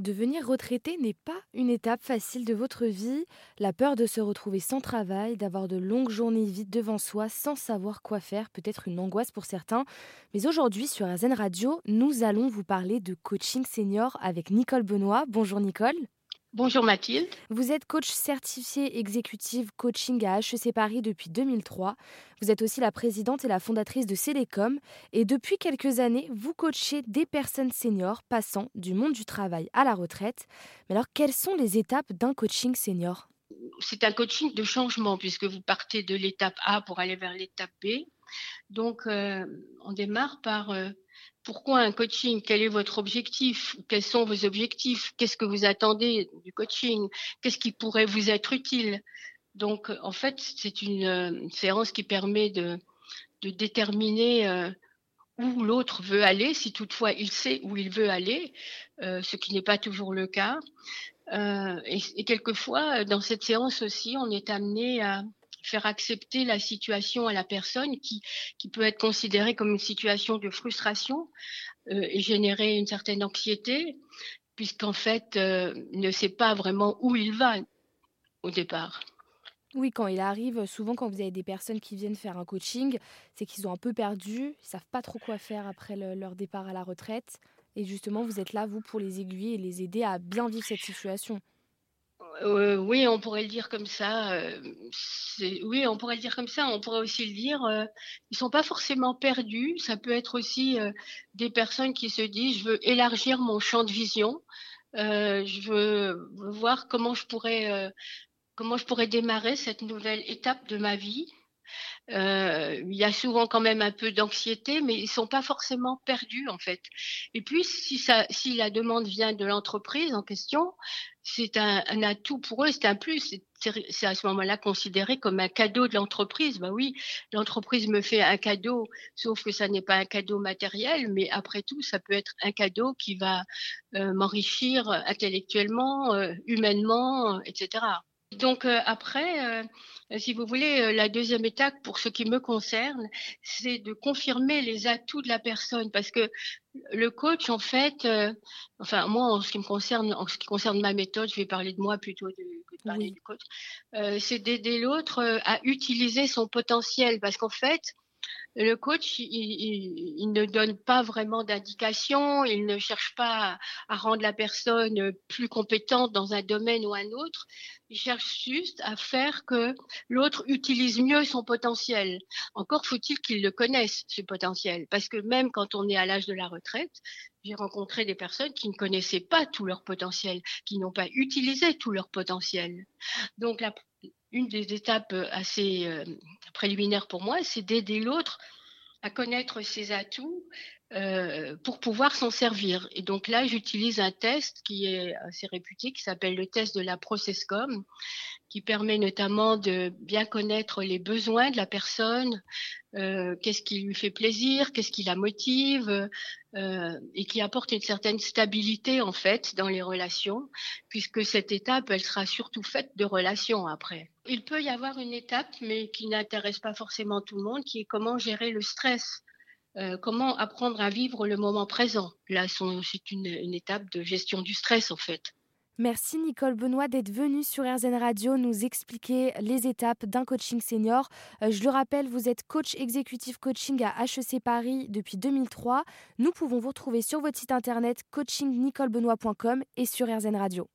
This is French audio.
Devenir retraité n'est pas une étape facile de votre vie. La peur de se retrouver sans travail, d'avoir de longues journées vides devant soi sans savoir quoi faire, peut être une angoisse pour certains. Mais aujourd'hui, sur AZN Radio, nous allons vous parler de coaching senior avec Nicole Benoît. Bonjour Nicole. Bonjour Mathilde. Vous êtes coach certifié exécutive coaching à HEC Paris depuis 2003. Vous êtes aussi la présidente et la fondatrice de Célécom. Et depuis quelques années, vous coachez des personnes seniors passant du monde du travail à la retraite. Mais alors, quelles sont les étapes d'un coaching senior? C'est un coaching de changement puisque vous partez de l'étape A pour aller vers l'étape B. Donc, euh, on démarre par euh, pourquoi un coaching? Quel est votre objectif? Quels sont vos objectifs? Qu'est-ce que vous attendez du coaching? Qu'est-ce qui pourrait vous être utile? Donc, en fait, c'est une euh, séance qui permet de, déterminer euh, où l'autre veut aller, si toutefois il sait où il veut aller, euh, ce qui n'est pas toujours le cas. Et, quelquefois, dans cette séance aussi, on est amené à, faire accepter la situation à la personne qui, qui peut être considérée comme une situation de frustration euh, et générer une certaine anxiété, puisqu'en fait, euh, ne sait pas vraiment où il va au départ. Oui, quand il arrive, souvent quand vous avez des personnes qui viennent faire un coaching, c'est qu'ils ont un peu perdu, ils savent pas trop quoi faire après leur départ à la retraite. Et justement, vous êtes là, vous, pour les aiguiller et les aider à bien vivre cette situation. Euh, oui, on pourrait le dire comme ça. Euh, oui, on pourrait le dire comme ça. On pourrait aussi le dire. Euh, ils sont pas forcément perdus. Ça peut être aussi euh, des personnes qui se disent je veux élargir mon champ de vision. je veux voir comment je pourrais comment je pourrais démarrer cette nouvelle étape de ma vie. Euh, il y a souvent quand même un peu d'anxiété, mais ils sont pas forcément perdus en fait. Et puis si la demande vient de l'entreprise en question, c'est un, atout pour eux, c'est un plus. C'est à ce moment-là considéré comme un cadeau de l'entreprise. Ben oui, l'entreprise me fait un cadeau, sauf que ça n'est pas un cadeau matériel, mais après tout, ça peut être un cadeau qui va euh, m'enrichir intellectuellement, euh, humainement, etc. Donc euh, après, euh, si vous voulez, euh, la deuxième étape pour ce qui me concerne, c'est de confirmer les atouts de la personne, parce que le coach, en fait, enfin moi, en ce qui me concerne, en ce qui concerne ma méthode, je vais parler de moi plutôt que de parler du coach, c'est d'aider l'autre à utiliser son potentiel, parce qu'en fait, le coach, il, ne donne pas vraiment d'indications, il ne cherche pas à, rendre la personne plus compétente dans un domaine ou un autre. Il cherche juste à faire que l'autre utilise mieux son potentiel. Encore faut-il qu'il le connaisse, ce potentiel, parce que même quand on est à l'âge de la retraite, j'ai rencontré des personnes qui ne connaissaient pas tout leur potentiel, qui n'ont pas utilisé tout leur potentiel. Donc la, une des étapes euh, assez euh, préliminaires pour moi, c'est d'aider l'autre à connaître ses atouts euh, pour pouvoir s'en servir. Et donc là, j'utilise un test qui est assez réputé, qui s'appelle le test de la Processcom, qui permet notamment de bien connaître les besoins de la personne, qu'est-ce qui lui fait plaisir, qu'est-ce qui la motive, et qui apporte une certaine stabilité en fait dans les relations, puisque cette étape, elle sera surtout faite de relations après. Il peut y avoir une étape, mais qui n'intéresse pas forcément tout le monde, qui est comment gérer le stress. Euh, comment apprendre à vivre le moment présent. Là, c'est une, étape de gestion du stress en fait. Merci Nicole Benoît d'être venue sur RZN Radio nous expliquer les étapes d'un coaching senior. Euh, je le rappelle, vous êtes coach exécutif coaching à HEC Paris depuis 2003. Nous pouvons vous retrouver sur votre site internet coachingnicolebenoît.com et sur RZN Radio.